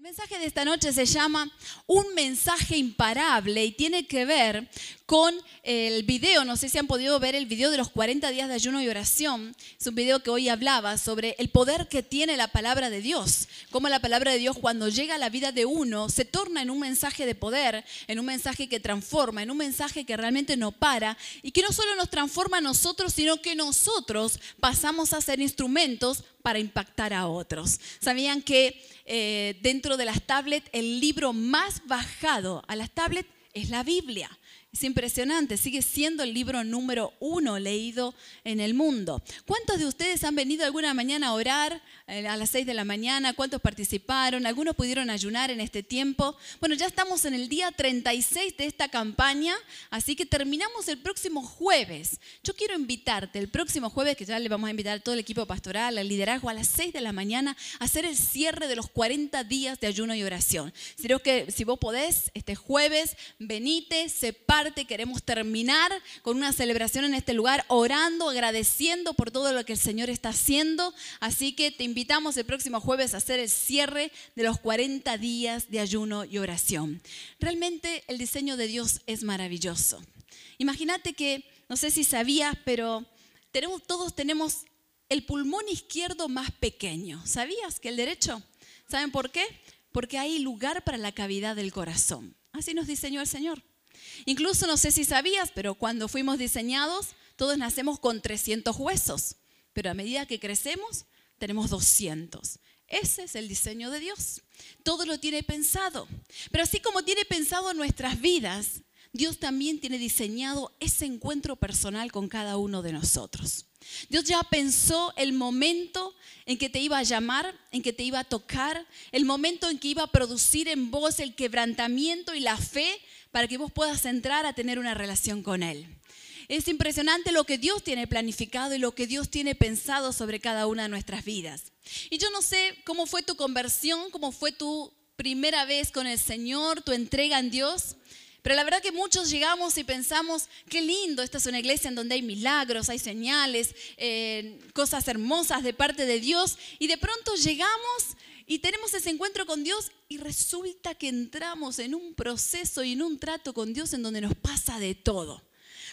El mensaje de esta noche se llama Un mensaje imparable y tiene que ver con el video, no sé si han podido ver el video de los 40 días de ayuno y oración. Es un video que hoy hablaba sobre el poder que tiene la palabra de Dios, cómo la palabra de Dios cuando llega a la vida de uno se torna en un mensaje de poder, en un mensaje que transforma, en un mensaje que realmente no para y que no solo nos transforma a nosotros, sino que nosotros pasamos a ser instrumentos para impactar a otros. ¿Sabían que eh, dentro de las tablets el libro más bajado a las tablets es la Biblia? Es impresionante, sigue siendo el libro número uno leído en el mundo. ¿Cuántos de ustedes han venido alguna mañana a orar eh, a las seis de la mañana? ¿Cuántos participaron? ¿Algunos pudieron ayunar en este tiempo? Bueno, ya estamos en el día 36 de esta campaña, así que terminamos el próximo jueves. Yo quiero invitarte el próximo jueves, que ya le vamos a invitar a todo el equipo pastoral, al liderazgo, a las seis de la mañana, a hacer el cierre de los 40 días de ayuno y oración. Creo que si vos podés, este jueves, venite, separa queremos terminar con una celebración en este lugar, orando, agradeciendo por todo lo que el Señor está haciendo. Así que te invitamos el próximo jueves a hacer el cierre de los 40 días de ayuno y oración. Realmente el diseño de Dios es maravilloso. Imagínate que, no sé si sabías, pero todos tenemos el pulmón izquierdo más pequeño. ¿Sabías que el derecho? ¿Saben por qué? Porque hay lugar para la cavidad del corazón. Así nos diseñó el Señor. Incluso no sé si sabías, pero cuando fuimos diseñados, todos nacemos con 300 huesos, pero a medida que crecemos, tenemos 200. Ese es el diseño de Dios. Todo lo tiene pensado. Pero así como tiene pensado nuestras vidas, Dios también tiene diseñado ese encuentro personal con cada uno de nosotros. Dios ya pensó el momento en que te iba a llamar, en que te iba a tocar, el momento en que iba a producir en vos el quebrantamiento y la fe para que vos puedas entrar a tener una relación con Él. Es impresionante lo que Dios tiene planificado y lo que Dios tiene pensado sobre cada una de nuestras vidas. Y yo no sé cómo fue tu conversión, cómo fue tu primera vez con el Señor, tu entrega en Dios. Pero la verdad que muchos llegamos y pensamos, qué lindo, esta es una iglesia en donde hay milagros, hay señales, eh, cosas hermosas de parte de Dios. Y de pronto llegamos y tenemos ese encuentro con Dios y resulta que entramos en un proceso y en un trato con Dios en donde nos pasa de todo.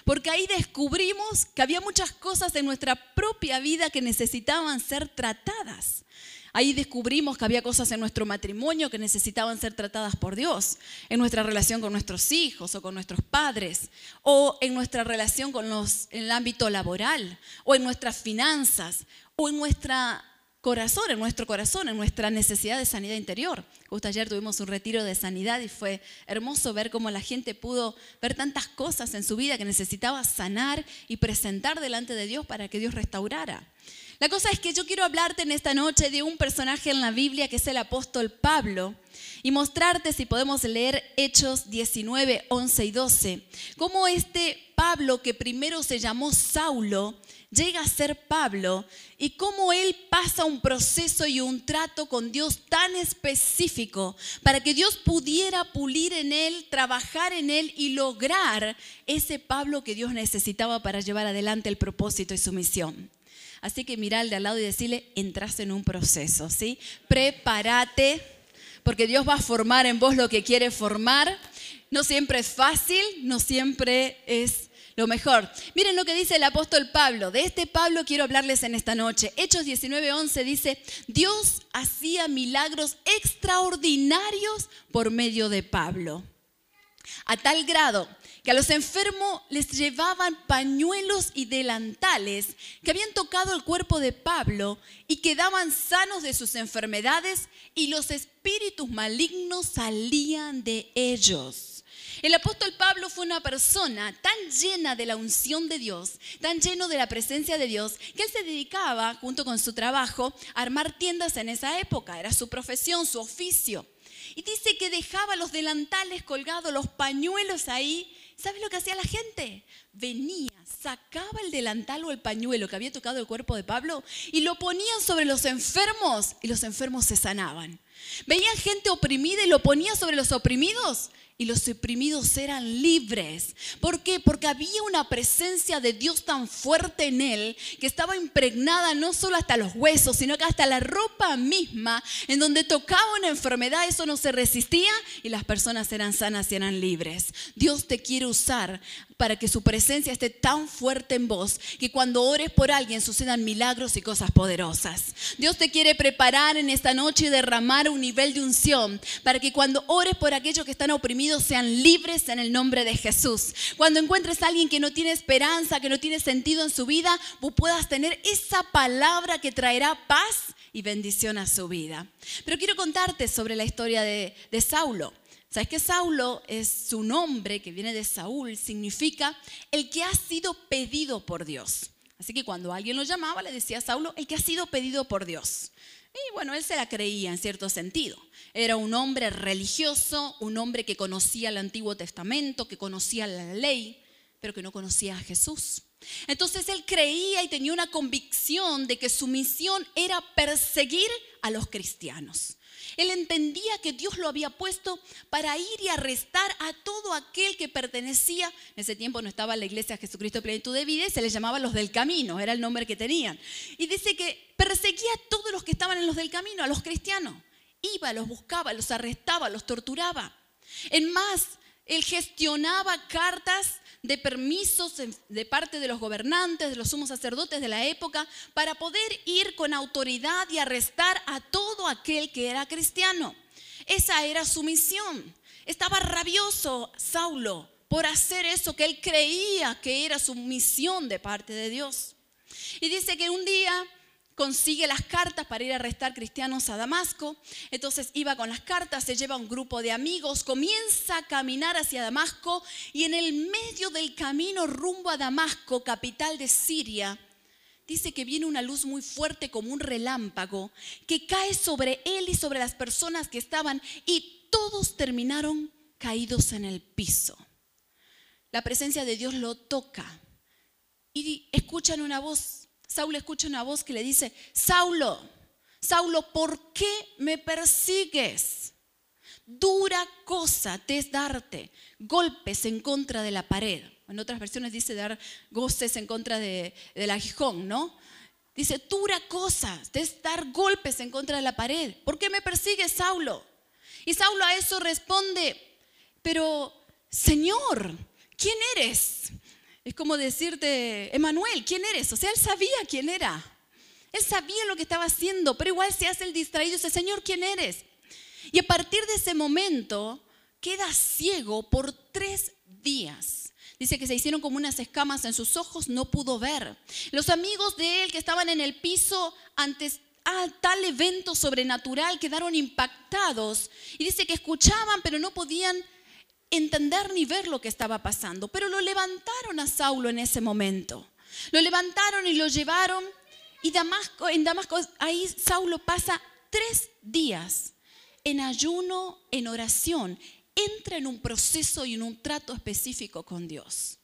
Porque ahí descubrimos que había muchas cosas en nuestra propia vida que necesitaban ser tratadas. Ahí descubrimos que había cosas en nuestro matrimonio que necesitaban ser tratadas por Dios, en nuestra relación con nuestros hijos o con nuestros padres, o en nuestra relación con los, en el ámbito laboral, o en nuestras finanzas, o en nuestra corazón, en nuestro corazón, en nuestra necesidad de sanidad interior. Justo ayer tuvimos un retiro de sanidad y fue hermoso ver cómo la gente pudo ver tantas cosas en su vida que necesitaba sanar y presentar delante de Dios para que Dios restaurara. La cosa es que yo quiero hablarte en esta noche de un personaje en la Biblia que es el apóstol Pablo y mostrarte si podemos leer Hechos 19, 11 y 12, cómo este Pablo que primero se llamó Saulo, llega a ser Pablo y cómo él pasa un proceso y un trato con Dios tan específico para que Dios pudiera pulir en él, trabajar en él y lograr ese Pablo que Dios necesitaba para llevar adelante el propósito y su misión. Así que mira al de al lado y decirle, entras en un proceso, ¿sí? Prepárate, porque Dios va a formar en vos lo que quiere formar. No siempre es fácil, no siempre es lo mejor. Miren lo que dice el apóstol Pablo. De este Pablo quiero hablarles en esta noche. Hechos 19:11 dice, Dios hacía milagros extraordinarios por medio de Pablo. A tal grado que a los enfermos les llevaban pañuelos y delantales que habían tocado el cuerpo de Pablo y quedaban sanos de sus enfermedades y los espíritus malignos salían de ellos. El apóstol Pablo fue una persona tan llena de la unción de Dios, tan lleno de la presencia de Dios, que él se dedicaba, junto con su trabajo, a armar tiendas en esa época. Era su profesión, su oficio. Y dice que dejaba los delantales colgados, los pañuelos ahí. ¿Sabe lo que hacía la gente? Venía, sacaba el delantal o el pañuelo que había tocado el cuerpo de Pablo y lo ponían sobre los enfermos y los enfermos se sanaban. Veían gente oprimida y lo ponían sobre los oprimidos y los oprimidos eran libres. ¿Por qué? Porque había una presencia de Dios tan fuerte en él que estaba impregnada no solo hasta los huesos, sino que hasta la ropa misma, en donde tocaba una enfermedad, eso no se resistía y las personas eran sanas y eran libres. Dios te quiere usar para que su presencia esté tan fuerte en vos que cuando ores por alguien sucedan milagros y cosas poderosas. Dios te quiere preparar en esta noche y derramar un nivel de unción para que cuando ores por aquellos que están oprimidos sean libres en el nombre de Jesús. Cuando encuentres a alguien que no tiene esperanza, que no tiene sentido en su vida, vos puedas tener esa palabra que traerá paz y bendición a su vida. Pero quiero contarte sobre la historia de, de Saulo. ¿Sabes que Saulo es su nombre, que viene de Saúl, significa el que ha sido pedido por Dios? Así que cuando alguien lo llamaba, le decía a Saulo, el que ha sido pedido por Dios. Y bueno, él se la creía en cierto sentido. Era un hombre religioso, un hombre que conocía el Antiguo Testamento, que conocía la ley, pero que no conocía a Jesús. Entonces él creía y tenía una convicción de que su misión era perseguir a los cristianos. Él entendía que Dios lo había puesto para ir y arrestar a todo aquel que pertenecía. En ese tiempo no estaba la iglesia Jesucristo Plenitud de Vida y se les llamaba los del camino, era el nombre que tenían. Y dice que perseguía a todos los que estaban en los del camino, a los cristianos. Iba, los buscaba, los arrestaba, los torturaba. En más, él gestionaba cartas de permisos de parte de los gobernantes, de los sumos sacerdotes de la época, para poder ir con autoridad y arrestar a todo aquel que era cristiano. Esa era su misión. Estaba rabioso Saulo por hacer eso que él creía que era su misión de parte de Dios. Y dice que un día consigue las cartas para ir a arrestar cristianos a Damasco. Entonces iba con las cartas, se lleva un grupo de amigos, comienza a caminar hacia Damasco y en el medio del camino rumbo a Damasco, capital de Siria, dice que viene una luz muy fuerte como un relámpago que cae sobre él y sobre las personas que estaban y todos terminaron caídos en el piso. La presencia de Dios lo toca y escuchan una voz Saulo escucha una voz que le dice, Saulo, Saulo, ¿por qué me persigues? Dura cosa te es darte golpes en contra de la pared. En otras versiones dice dar goces en contra de, del aguijón, ¿no? Dice, dura cosa te es dar golpes en contra de la pared. ¿Por qué me persigues, Saulo? Y Saulo a eso responde, pero Señor, ¿quién eres? Es como decirte, Emanuel, ¿quién eres? O sea, él sabía quién era. Él sabía lo que estaba haciendo, pero igual se hace el distraído y dice, Señor, ¿quién eres? Y a partir de ese momento queda ciego por tres días. Dice que se hicieron como unas escamas en sus ojos, no pudo ver. Los amigos de él que estaban en el piso antes a tal evento sobrenatural quedaron impactados y dice que escuchaban pero no podían entender ni ver lo que estaba pasando, pero lo levantaron a Saulo en ese momento. Lo levantaron y lo llevaron y Damasco, en Damasco ahí Saulo pasa tres días en ayuno, en oración, entra en un proceso y en un trato específico con Dios.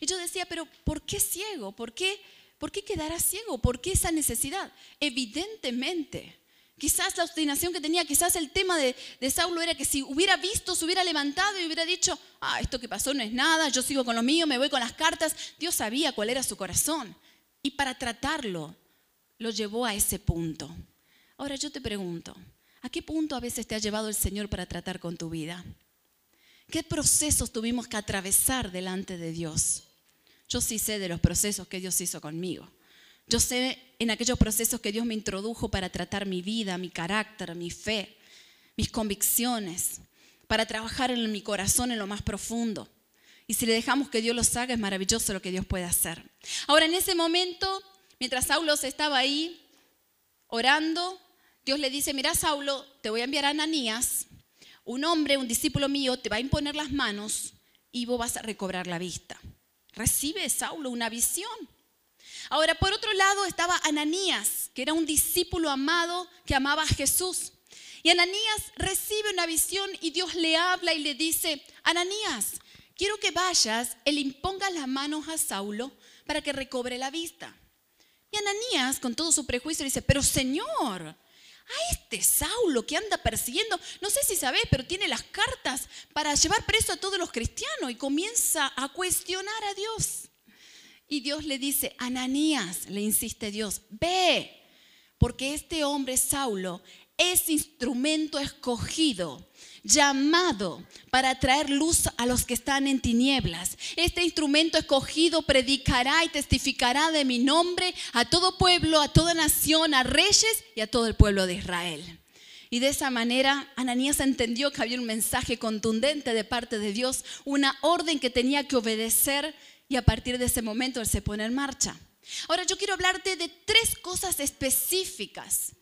Y yo decía, pero ¿por qué ciego? ¿Por qué, por qué quedará ciego? ¿Por qué esa necesidad? Evidentemente, Quizás la obstinación que tenía, quizás el tema de, Saulo era que si hubiera visto, se hubiera levantado y hubiera dicho, ah, esto que pasó no es nada, yo sigo con lo mío, me voy con las cartas. Dios sabía cuál era su corazón. Y para tratarlo, lo llevó a ese punto. Ahora yo te pregunto, ¿a qué punto a veces te ha llevado el Señor para tratar con tu vida? ¿Qué procesos tuvimos que atravesar delante de Dios? Yo sí sé de los procesos que Dios hizo conmigo. Yo sé en aquellos procesos que Dios me introdujo para tratar mi vida, mi carácter, mi fe, mis convicciones, para trabajar en mi corazón en lo más profundo. Y si le dejamos que Dios los haga, es maravilloso lo que Dios puede hacer. Ahora, en ese momento, mientras Saulo estaba ahí orando, Dios le dice, mira Saulo, te voy a enviar a Ananías, un hombre, un discípulo mío, te va a imponer las manos y vos vas a recobrar la vista. Recibe Saulo una visión. Ahora, por otro lado estaba Ananías, que era un discípulo amado que amaba a Jesús. Y Ananías recibe una visión y Dios le habla y le dice, Ananías, quiero que vayas y le impongas las manos a Saulo para que recobre la vista. Y Ananías, con todo su prejuicio, dice, pero Señor, a este Saulo que anda persiguiendo, no sé si sabes, pero tiene las cartas para llevar preso a todos los cristianos y comienza a cuestionar a Dios. Y Dios le dice, Ananías, le insiste Dios, ve, porque este hombre Saulo es instrumento escogido llamado para traer luz a los que están en tinieblas. Este instrumento escogido predicará y testificará de mi nombre a todo pueblo, a toda nación, a reyes y a todo el pueblo de Israel. Y de esa manera Ananías entendió que había un mensaje contundente de parte de Dios, una orden que tenía que obedecer y a partir de ese momento él se pone en marcha. Ahora yo quiero hablarte de tres cosas específicas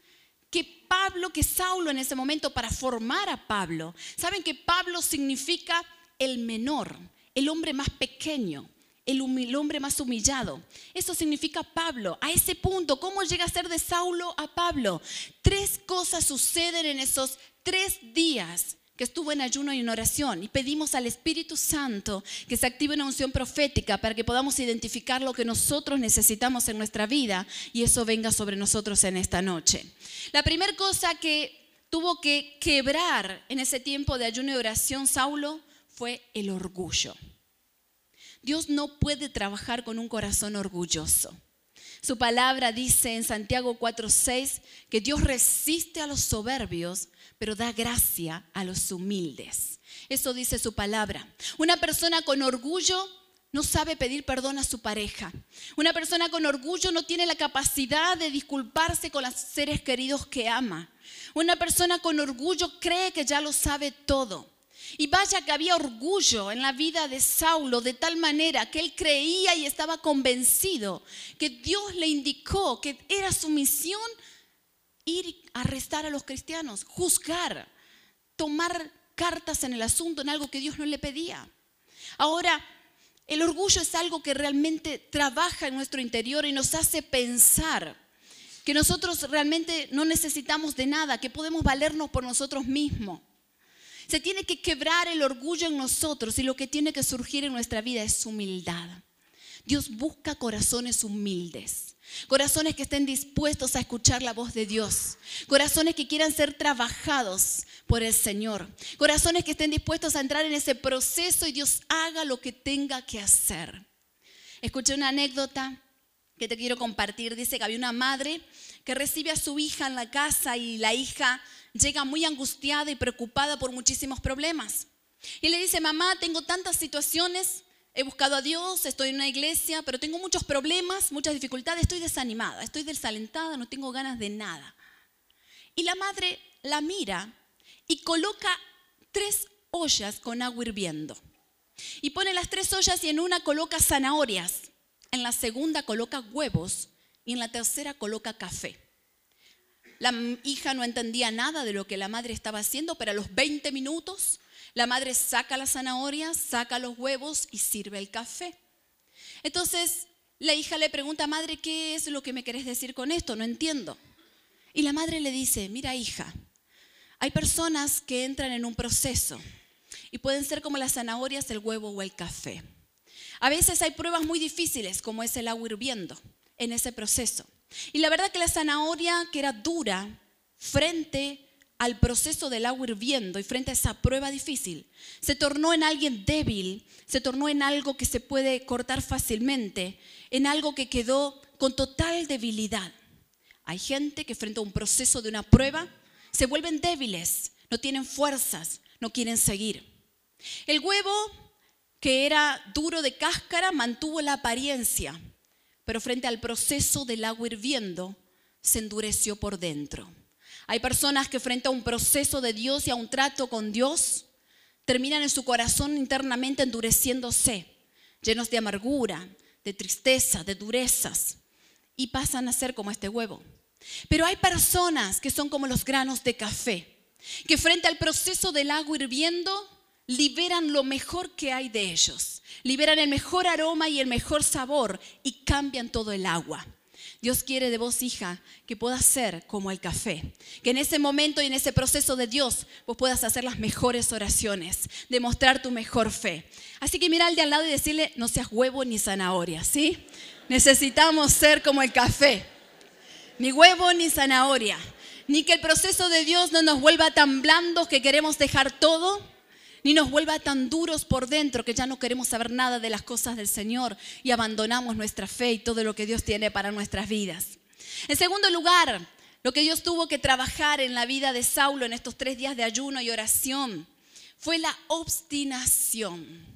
que Pablo, que Saulo en ese momento para formar a Pablo. Saben que Pablo significa el menor, el hombre más pequeño, el, hombre más humillado. Eso significa Pablo. A ese punto, ¿cómo llega a ser de Saulo a Pablo? Tres cosas suceden en esos tres días que estuvo en ayuno y en oración y pedimos al Espíritu Santo que se active una unción profética para que podamos identificar lo que nosotros necesitamos en nuestra vida y eso venga sobre nosotros en esta noche. La primera cosa que tuvo que quebrar en ese tiempo de ayuno y oración Saulo fue el orgullo. Dios no puede trabajar con un corazón orgulloso. Su palabra dice en Santiago 4:6 que Dios resiste a los soberbios, pero da gracia a los humildes. Eso dice su palabra. Una persona con orgullo no sabe pedir perdón a su pareja. Una persona con orgullo no tiene la capacidad de disculparse con los seres queridos que ama. Una persona con orgullo cree que ya lo sabe todo. Y vaya que había orgullo en la vida de Saulo de tal manera que él creía y estaba convencido que Dios le indicó que era su misión ir a arrestar a los cristianos, juzgar, tomar cartas en el asunto, en algo que Dios no le pedía. Ahora, el orgullo es algo que realmente trabaja en nuestro interior y nos hace pensar que nosotros realmente no necesitamos de nada, que podemos valernos por nosotros mismos. Se tiene que quebrar el orgullo en nosotros y lo que tiene que surgir en nuestra vida es humildad. Dios busca corazones humildes. Corazones que estén dispuestos a escuchar la voz de Dios. Corazones que quieran ser trabajados por el Señor. Corazones que estén dispuestos a entrar en ese proceso y Dios haga lo que tenga que hacer. Escuché una anécdota que te quiero compartir. Dice que había una madre que recibe a su hija en la casa y la hija llega muy angustiada y preocupada por muchísimos problemas. Y le dice, mamá, tengo tantas situaciones He buscado a Dios, estoy en una iglesia, pero tengo muchos problemas, muchas dificultades, estoy desanimada, estoy desalentada, no tengo ganas de nada. Y la madre la mira y coloca tres ollas con agua hirviendo. Y pone las tres ollas y en una coloca zanahorias, en la segunda coloca huevos y en la tercera coloca café. La hija no entendía nada de lo que la madre estaba haciendo, pero a los 20 minutos la madre saca las zanahorias, saca los huevos y sirve el café. Entonces la hija le pregunta, madre, ¿qué es lo que me querés decir con esto? No entiendo. Y la madre le dice, mira hija, hay personas que entran en un proceso y pueden ser como las zanahorias, el huevo o el café. A veces hay pruebas muy difíciles, como es el agua hirviendo, en ese proceso. Y la verdad que la zanahoria, que era dura, frente al proceso del agua hirviendo y frente a esa prueba difícil, se tornó en alguien débil, se tornó en algo que se puede cortar fácilmente, en algo que quedó con total debilidad. Hay gente que frente a un proceso de una prueba se vuelven débiles, no tienen fuerzas, no quieren seguir. El huevo, que era duro de cáscara, mantuvo la apariencia, pero frente al proceso del agua hirviendo, se endureció por dentro. Hay personas que frente a un proceso de Dios y a un trato con Dios, terminan en su corazón internamente endureciéndose, llenos de amargura, de tristeza, de durezas, y pasan a ser como este huevo. Pero hay personas que son como los granos de café, que frente al proceso del agua hirviendo, liberan lo mejor que hay de ellos, liberan el mejor aroma y el mejor sabor y cambian todo el agua. Dios quiere de vos, hija, que puedas ser como el café. Que en ese momento y en ese proceso de Dios vos puedas hacer las mejores oraciones, demostrar tu mejor fe. Así que mira al de al lado y decirle, no seas huevo ni zanahoria, ¿sí? Necesitamos ser como el café. Ni huevo ni zanahoria. Ni que el proceso de Dios no nos vuelva tan blandos que queremos dejar todo, ni nos vuelva tan duros por dentro que ya no queremos saber nada de las cosas del Señor y abandonamos nuestra fe y todo lo que Dios tiene para nuestras vidas. En segundo lugar, lo que Dios tuvo que trabajar en la vida de Saulo en estos tres días de ayuno y oración fue la obstinación.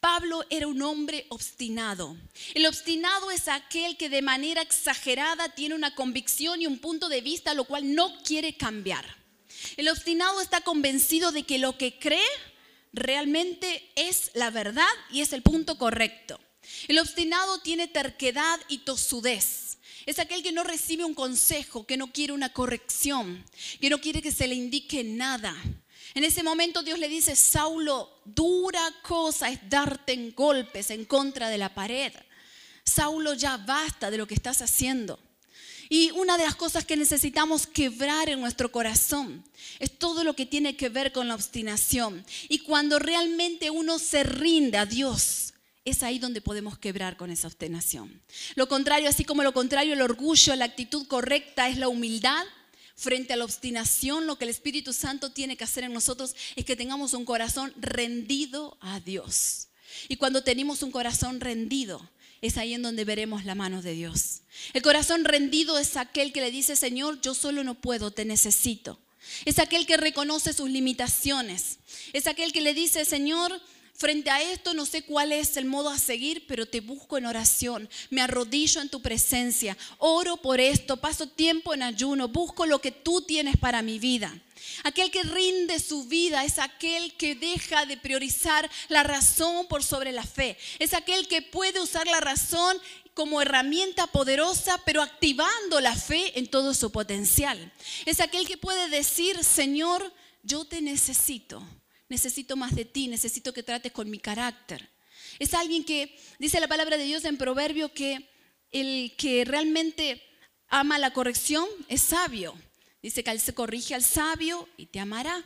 Pablo era un hombre obstinado. El obstinado es aquel que de manera exagerada tiene una convicción y un punto de vista lo cual no quiere cambiar. El obstinado está convencido de que lo que cree realmente es la verdad y es el punto correcto. El obstinado tiene terquedad y tosudez. Es aquel que no recibe un consejo, que no quiere una corrección, que no quiere que se le indique nada. En ese momento Dios le dice, Saulo, dura cosa es darte en golpes en contra de la pared. Saulo, ya basta de lo que estás haciendo. Y una de las cosas que necesitamos quebrar en nuestro corazón es todo lo que tiene que ver con la obstinación. Y cuando realmente uno se rinde a Dios, es ahí donde podemos quebrar con esa obstinación. Lo contrario, así como lo contrario, el orgullo, la actitud correcta es la humildad frente a la obstinación, lo que el Espíritu Santo tiene que hacer en nosotros es que tengamos un corazón rendido a Dios. Y cuando tenemos un corazón rendido, es ahí en donde veremos la mano de Dios. El corazón rendido es aquel que le dice, Señor, yo solo no puedo, te necesito. Es aquel que reconoce sus limitaciones. Es aquel que le dice, Señor, Frente a esto no sé cuál es el modo a seguir, pero te busco en oración, me arrodillo en tu presencia, oro por esto, paso tiempo en ayuno, busco lo que tú tienes para mi vida. Aquel que rinde su vida es aquel que deja de priorizar la razón por sobre la fe. Es aquel que puede usar la razón como herramienta poderosa, pero activando la fe en todo su potencial. Es aquel que puede decir, Señor, yo te necesito necesito más de ti, necesito que trates con mi carácter. Es alguien que dice la palabra de Dios en Proverbio que el que realmente ama la corrección es sabio. Dice que él se corrige al sabio y te amará.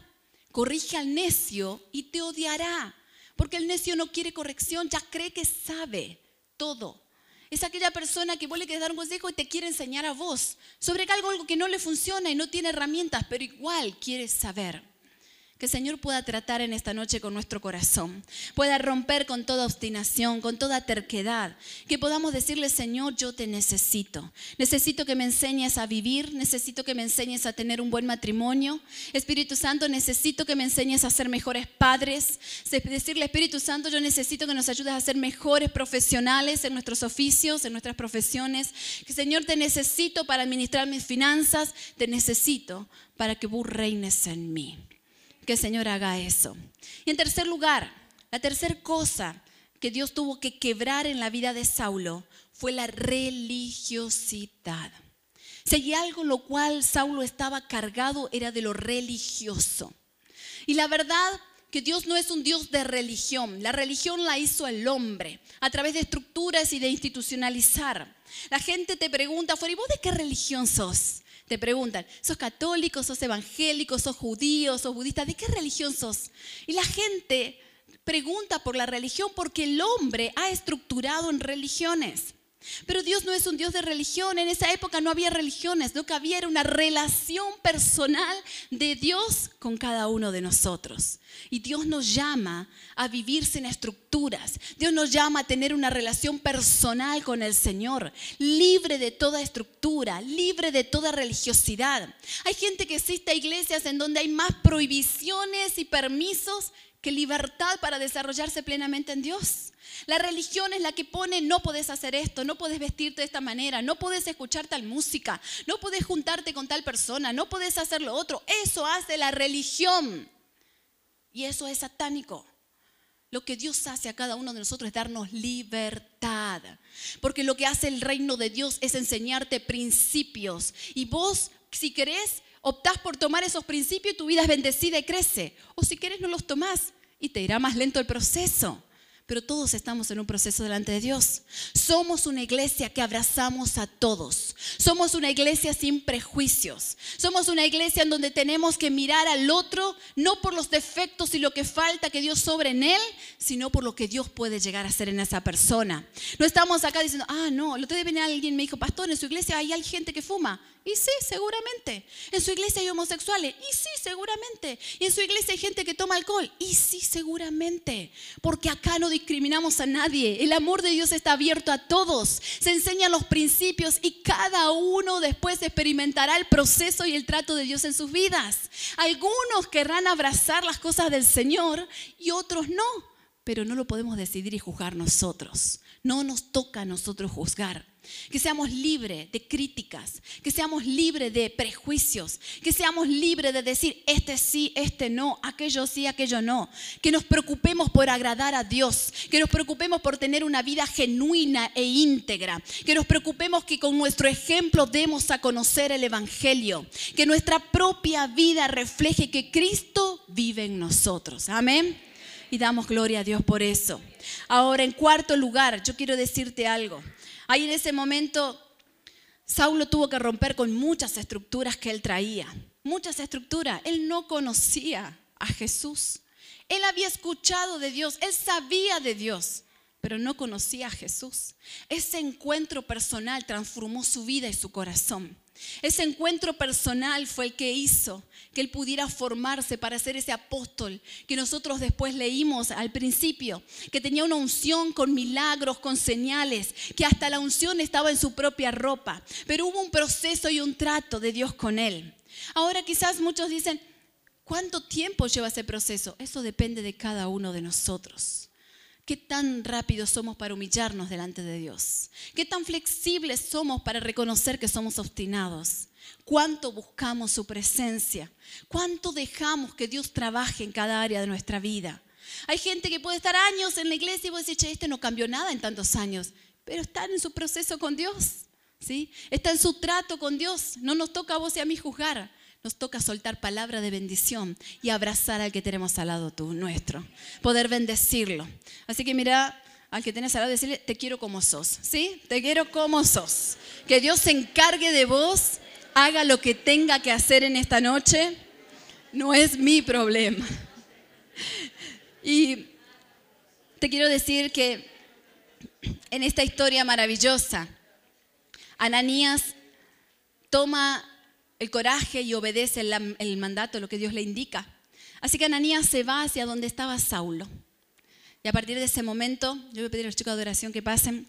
Corrige al necio y te odiará. Porque el necio no quiere corrección, ya cree que sabe todo. Es aquella persona que vos le querés dar un consejo y te quiere enseñar a vos sobre algo, algo que no le funciona y no tiene herramientas, pero igual quiere saber. Que Señor pueda tratar en esta noche con nuestro corazón, pueda romper con toda obstinación, con toda terquedad, que podamos decirle, Señor, yo te necesito. Necesito que me enseñes a vivir, necesito que me enseñes a tener un buen matrimonio. Espíritu Santo, necesito que me enseñes a ser mejores padres. Decirle, Espíritu Santo, yo necesito que nos ayudes a ser mejores profesionales en nuestros oficios, en nuestras profesiones. Que Señor, te necesito para administrar mis finanzas, te necesito para que vos reines en mí que el Señor haga eso. Y en tercer lugar, la tercera cosa que Dios tuvo que quebrar en la vida de Saulo fue la religiosidad. Si algo lo cual Saulo estaba cargado era de lo religioso. Y la verdad que Dios no es un Dios de religión. La religión la hizo el hombre a través de estructuras y de institucionalizar. La gente te pregunta, ¿y vos de qué religión sos? Te preguntan, ¿sos católico, sos evangélico, sos judío, sos budista? ¿De qué religión sos? Y la gente pregunta por la religión porque el hombre ha estructurado en religiones. Pero Dios no es un Dios de religión. En esa época no había religiones. Lo que había era una relación personal de Dios con cada uno de nosotros. Y Dios nos llama a vivir sin estructuras. Dios nos llama a tener una relación personal con el Señor, libre de toda estructura, libre de toda religiosidad. Hay gente que existe a iglesias en donde hay más prohibiciones y permisos que libertad para desarrollarse plenamente en Dios. La religión es la que pone, no puedes hacer esto, no puedes vestirte de esta manera, no puedes escuchar tal música, no puedes juntarte con tal persona, no puedes hacer lo otro. Eso hace la religión. Y eso es satánico. Lo que Dios hace a cada uno de nosotros es darnos libertad. Porque lo que hace el reino de Dios es enseñarte principios. Y vos, si querés, optás por tomar esos principios tu vida es bendecida y crece. O si querés, no los tomás y te irá más lento el proceso pero todos estamos en un proceso delante de Dios. Somos una iglesia que abrazamos a todos. Somos una iglesia sin prejuicios. Somos una iglesia en donde tenemos que mirar al otro no por los defectos y lo que falta que Dios sobre en él, sino por lo que Dios puede llegar a hacer en esa persona. No estamos acá diciendo, ah, no, el otro día venía alguien me dijo, pastor, en su iglesia hay gente que fuma. Y sí, seguramente. En su iglesia hay homosexuales. Y sí, seguramente. Y en su iglesia hay gente que toma alcohol. Y sí, seguramente. Porque acá no discriminamos a nadie. El amor de Dios está abierto a todos. Se enseñan los principios y cada uno después experimentará el proceso y el trato de Dios en sus vidas. Algunos querrán abrazar las cosas del Señor y otros no. Pero no lo podemos decidir y juzgar nosotros. No nos toca a nosotros juzgar que seamos libres de críticas, que seamos libres de prejuicios, que seamos libres de decir este sí, este no, aquello sí, aquello no, que nos preocupemos por agradar a Dios, que nos preocupemos por tener una vida genuina e íntegra, que nos preocupemos que con nuestro ejemplo demos a conocer el Evangelio, que nuestra propia vida refleje que Cristo vive en nosotros. Amén. Y damos gloria a Dios por eso. Ahora, en cuarto lugar, yo quiero decirte algo. Ahí en ese momento Saulo tuvo que romper con muchas estructuras que él traía, muchas estructuras. Él no conocía a Jesús. Él había escuchado de Dios, él sabía de Dios, pero no conocía a Jesús. Ese encuentro personal transformó su vida y su corazón. Ese encuentro personal fue el que hizo que él pudiera formarse para ser ese apóstol que nosotros después leímos al principio, que tenía una unción con milagros, con señales, que hasta la unción estaba en su propia ropa, pero hubo un proceso y un trato de Dios con él. Ahora quizás muchos dicen, ¿cuánto tiempo lleva ese proceso? Eso depende de cada uno de nosotros. ¿Qué tan rápidos somos para humillarnos delante de Dios? ¿Qué tan flexibles somos para reconocer que somos obstinados? ¿Cuánto buscamos su presencia? ¿Cuánto dejamos que Dios trabaje en cada área de nuestra vida? Hay gente que puede estar años en la iglesia y vos decís, che, este no cambió nada en tantos años, pero están en su proceso con Dios, ¿sí? Está en su trato con Dios. No nos toca a vos y a mí juzgar nos toca soltar palabra de bendición y abrazar al que tenemos al lado tú, nuestro. Poder bendecirlo. Así que mira al que tienes al lado, decirle, te quiero como sos, ¿sí? Te quiero como sos. Que Dios se encargue de vos, haga lo que tenga que hacer en esta noche. No es mi problema. Y te quiero decir que en esta historia maravillosa, Ananías toma el coraje y obedece el, mandato, lo que Dios le indica. Así que Ananías se va hacia donde estaba Saulo. Y a partir de ese momento, yo voy a pedir a los chicos de oración que pasen.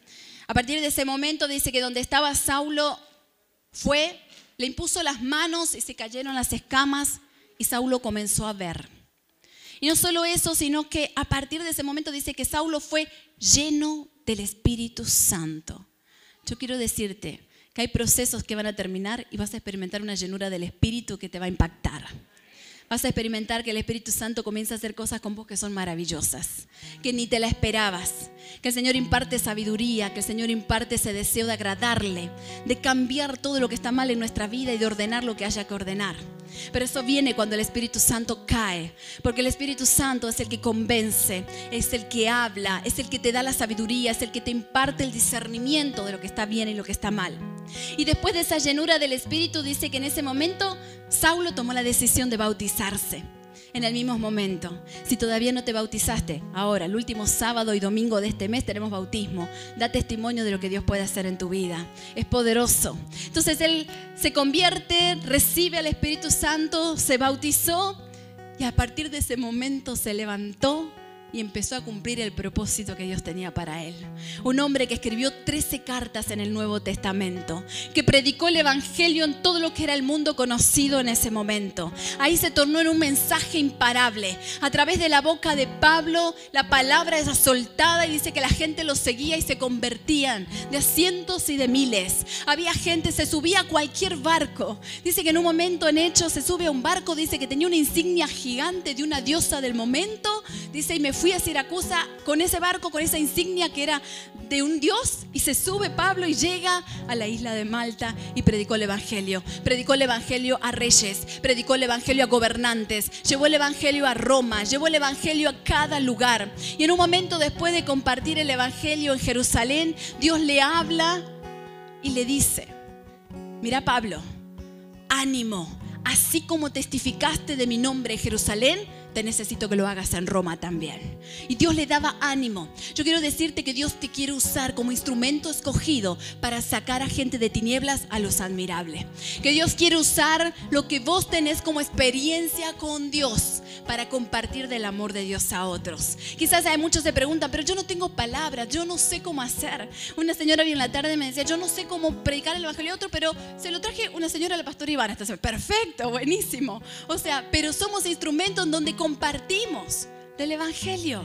A partir de ese momento dice que donde estaba Saulo fue, le impuso las manos y se cayeron las escamas y Saulo comenzó a ver. Y no solo eso, sino que a partir de ese momento dice que Saulo fue lleno del Espíritu Santo. Yo quiero decirte, que hay procesos que van a terminar y vas a experimentar una llenura del Espíritu que te va a impactar. Vas a experimentar que el Espíritu Santo comienza a hacer cosas con vos que son maravillosas, que ni te la esperabas. Que el Señor imparte sabiduría, que el Señor imparte ese deseo de agradarle, de cambiar todo lo que está mal en nuestra vida y de ordenar lo que haya que ordenar. Pero eso viene cuando el Espíritu Santo cae, porque el Espíritu Santo es el que convence, es el que habla, es el que te da la sabiduría, es el que te imparte el discernimiento de lo que está bien y lo que está mal. Y después de esa llenura del Espíritu dice que en ese momento Saulo tomó la decisión de bautizarse. En el mismo momento, si todavía no te bautizaste, ahora, el último sábado y domingo de este mes tenemos bautismo. Da testimonio de lo que Dios puede hacer en tu vida. Es poderoso. Entonces él se convierte, recibe al Espíritu Santo, se bautizó y a partir de ese momento se levantó y empezó a cumplir el propósito que Dios tenía para él. Un hombre que escribió 13 cartas en el Nuevo Testamento, que predicó el Evangelio en todo lo que era el mundo conocido en ese momento. Ahí se tornó en un mensaje imparable. A través de la boca de Pablo, la palabra es soltada y dice que la gente lo seguía y se convertían de cientos y de miles. Había gente, se subía a cualquier barco. Dice que en un momento en Hechos se sube a un barco, dice que tenía una insignia gigante de una diosa del momento. Dice, y me fui fui a Siracusa con ese barco, con esa insignia que era de un Dios y se sube Pablo y llega a la isla de Malta y predicó el Evangelio. Predicó el Evangelio a reyes, predicó el Evangelio a gobernantes, llevó el Evangelio a Roma, llevó el Evangelio a cada lugar. Y en un momento después de compartir el Evangelio en Jerusalén, Dios le habla y le dice, mira Pablo, ánimo, así como testificaste de mi nombre en Jerusalén, te necesito que lo hagas en Roma también. Y Dios le daba ánimo. Yo quiero decirte que Dios te quiere usar como instrumento escogido para sacar a gente de tinieblas a los admirables. Que Dios quiere usar lo que vos tenés como experiencia con Dios para compartir del amor de Dios a otros. Quizás hay muchos se preguntan, pero yo no tengo palabras, yo no sé cómo hacer. Una señora bien en la tarde me decía, yo no sé cómo predicar el evangelio a otro, pero se lo traje una señora, la pastora Ivana. Entonces, perfecto, buenísimo. O sea, pero somos instrumentos en donde compartimos del evangelio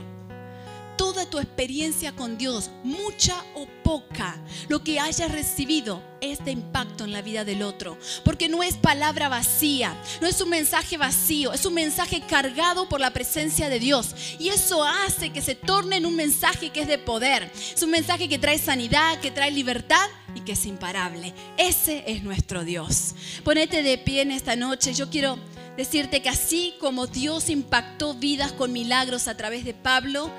toda tu experiencia con Dios, mucha o poca, lo que hayas recibido es de impacto en la vida del otro. Porque no es palabra vacía, no es un mensaje vacío, es un mensaje cargado por la presencia de Dios. Y eso hace que se torne en un mensaje que es de poder. Es un mensaje que trae sanidad, que trae libertad y que es imparable. Ese es nuestro Dios. Ponete de pie en esta noche. Yo quiero decirte que así como Dios impactó vidas con milagros a través de Pablo,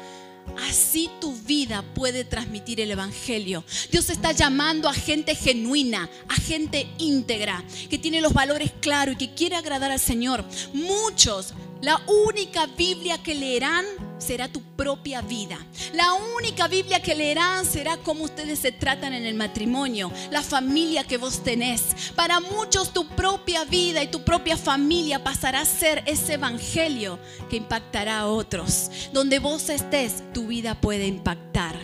Así tu vida puede transmitir el Evangelio. Dios está llamando a gente genuina, a gente íntegra, que tiene los valores claros y que quiere agradar al Señor. Muchos la única Biblia que leerán será tu propia vida. La única Biblia que leerán será cómo ustedes se tratan en el matrimonio, la familia que vos tenés. Para muchos tu propia vida y tu propia familia pasará a ser ese evangelio que impactará a otros. Donde vos estés, tu vida puede impactar.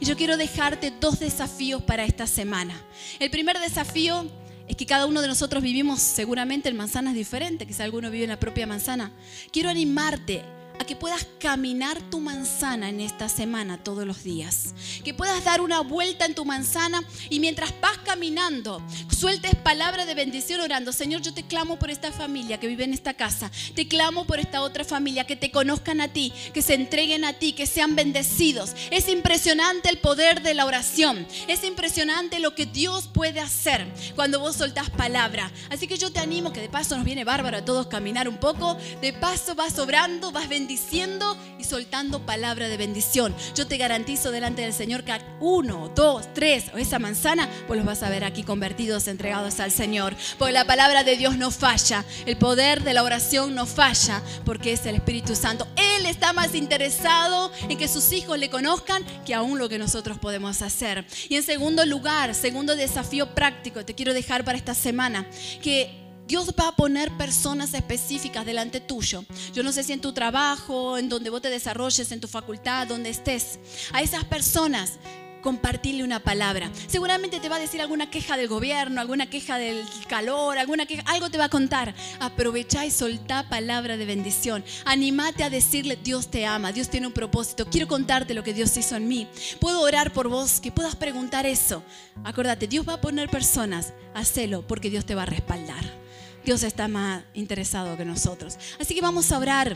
Y yo quiero dejarte dos desafíos para esta semana. El primer desafío es que cada uno de nosotros vivimos seguramente en manzanas diferentes, quizá alguno vive en la propia manzana. Quiero animarte a que puedas caminar tu manzana en esta semana todos los días. Que puedas dar una vuelta en tu manzana y mientras vas caminando, sueltes palabra de bendición orando. Señor, yo te clamo por esta familia que vive en esta casa. Te clamo por esta otra familia, que te conozcan a ti, que se entreguen a ti, que sean bendecidos. Es impresionante el poder de la oración. Es impresionante lo que Dios puede hacer cuando vos soltás palabra. Así que yo te animo que de paso nos viene bárbaro a todos caminar un poco. De paso vas obrando, vas bendiciendo bendiciendo y soltando palabra de bendición. Yo te garantizo delante del Señor que uno, dos, tres o esa manzana, pues los vas a ver aquí convertidos, entregados al Señor. Porque la palabra de Dios no falla, el poder de la oración no falla, porque es el Espíritu Santo. Él está más interesado en que sus hijos le conozcan que aún lo que nosotros podemos hacer. Y en segundo lugar, segundo desafío práctico, te quiero dejar para esta semana, que Dios va a poner personas específicas delante tuyo. Yo no sé si en tu trabajo, en donde vos te desarrolles, en tu facultad, donde estés. A esas personas compartirle una palabra. Seguramente te va a decir alguna queja del gobierno, alguna queja del calor, alguna queja, algo te va a contar. Aprovecha y soltá palabra de bendición. Animate a decirle, Dios te ama, Dios tiene un propósito. Quiero contarte lo que Dios hizo en mí. Puedo orar por vos, que puedas preguntar eso. Acuérdate, Dios va a poner personas, hacelo porque Dios te va a respaldar. Dios está más interesado que nosotros. Así que vamos a orar.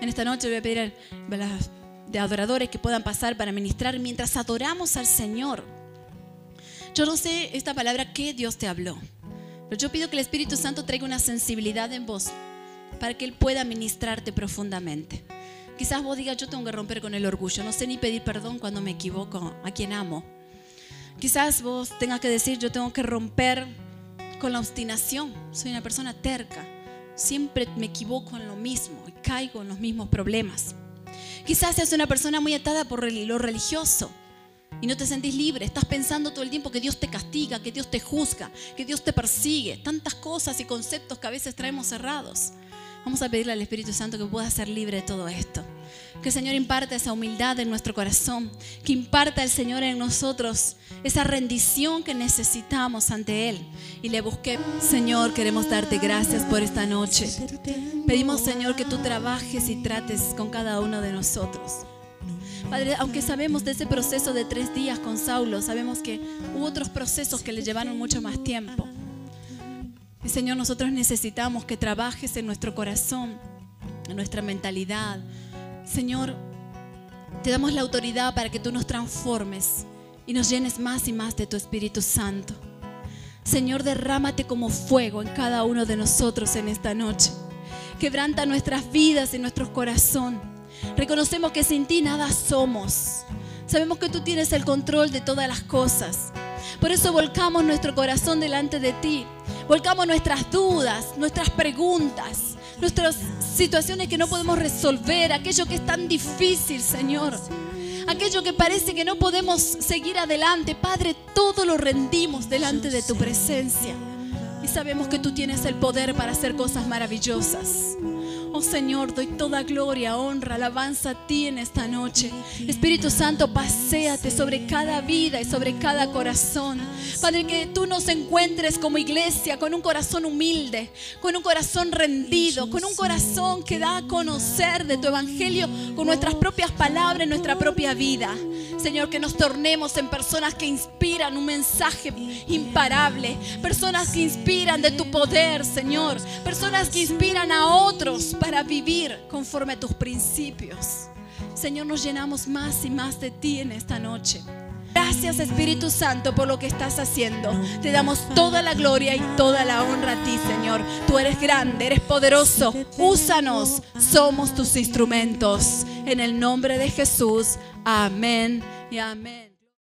En esta noche voy a pedir de adoradores que puedan pasar para ministrar mientras adoramos al Señor. Yo no sé esta palabra que Dios te habló, pero yo pido que el Espíritu Santo traiga una sensibilidad en vos para que Él pueda ministrarte profundamente. Quizás vos digas, yo tengo que romper con el orgullo, no sé ni pedir perdón cuando me equivoco a quien amo. Quizás vos tengas que decir, yo tengo que romper con la obstinación. Soy una persona terca. Siempre me equivoco en lo mismo y caigo en los mismos problemas. Quizás seas una persona muy atada por lo religioso y no te sentís libre. Estás pensando todo el tiempo que Dios te castiga, que Dios te juzga, que Dios te persigue. Tantas cosas y conceptos que a veces traemos cerrados. Vamos a pedirle al Espíritu Santo que pueda ser libre de todo esto. Que el Señor imparta esa humildad en nuestro corazón. Que imparta el Señor en nosotros esa rendición que necesitamos ante Él. Y le busque, Señor, queremos darte gracias por esta noche. Pedimos, Señor, que tú trabajes y trates con cada uno de nosotros. Padre, aunque sabemos de ese proceso de tres días con Saulo, sabemos que hubo otros procesos que le llevaron mucho más tiempo. Señor, nosotros necesitamos que trabajes en nuestro corazón, en nuestra mentalidad. Señor, te damos la autoridad para que tú nos transformes y nos llenes más y más de tu Espíritu Santo. Señor, derrámate como fuego en cada uno de nosotros en esta noche. Quebranta nuestras vidas y nuestro corazón. Reconocemos que sin ti nada somos. Sabemos que tú tienes el control de todas las cosas. Por eso volcamos nuestro corazón delante de ti. Volcamos nuestras dudas, nuestras preguntas, nuestros situaciones que no podemos resolver, aquello que es tan difícil, Señor. Aquello que parece que no podemos seguir adelante. Padre, todo lo rendimos delante de tu presencia. Y sabemos que tú tienes el poder para hacer cosas maravillosas. Oh Señor, doy toda gloria, honra, alabanza a ti en esta noche. Espíritu Santo, paséate sobre cada vida y sobre cada corazón. Padre, que tú nos encuentres como iglesia con un corazón humilde, con un corazón rendido, con un corazón que da a conocer de tu evangelio con nuestras propias palabras, nuestra propia vida. Señor, que nos tornemos en personas que inspiran un mensaje imparable, personas que inspiran de tu poder, Señor, personas que inspiran a otros para vivir conforme a tus principios. Señor, nos llenamos más y más de ti en esta noche. Gracias Espíritu Santo por lo que estás haciendo. Te damos toda la gloria y toda la honra a ti, Señor. Tú eres grande, eres poderoso. Úsanos. Somos tus instrumentos. En el nombre de Jesús. Amén y amén.